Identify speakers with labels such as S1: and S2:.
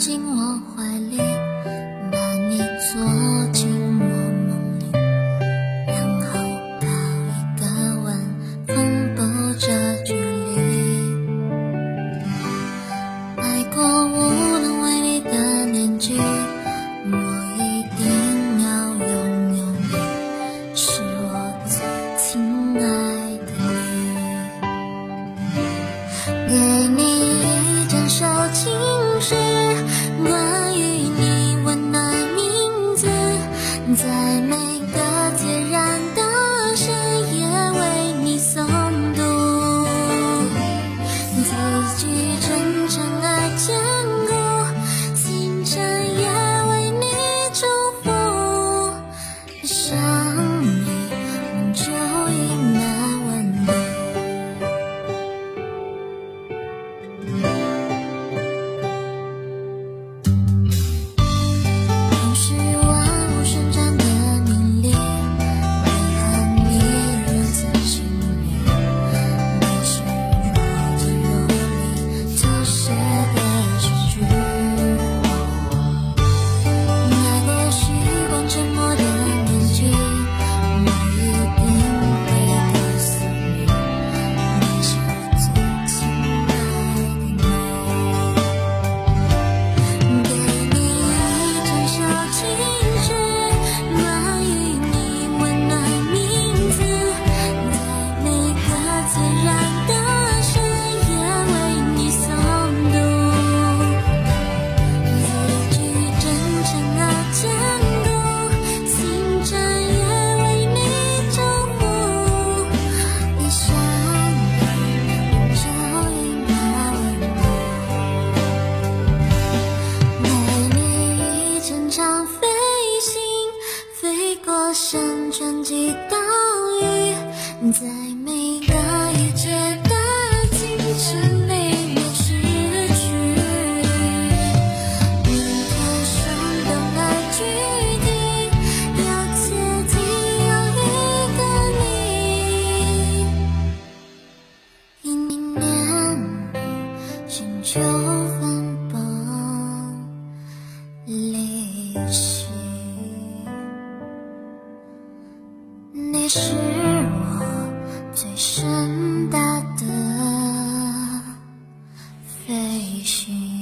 S1: 进我怀里，把你做进我梦里，然后抱一个吻，缝补这距离。爱过无能为力的年纪，我一定要拥有你，是我最亲爱的你。给你一整首情诗，几道雨，在每个雨季的清晨里面失去。你可生动而具体，又切记有一个你。一年里寻求。是我最盛大的飞行。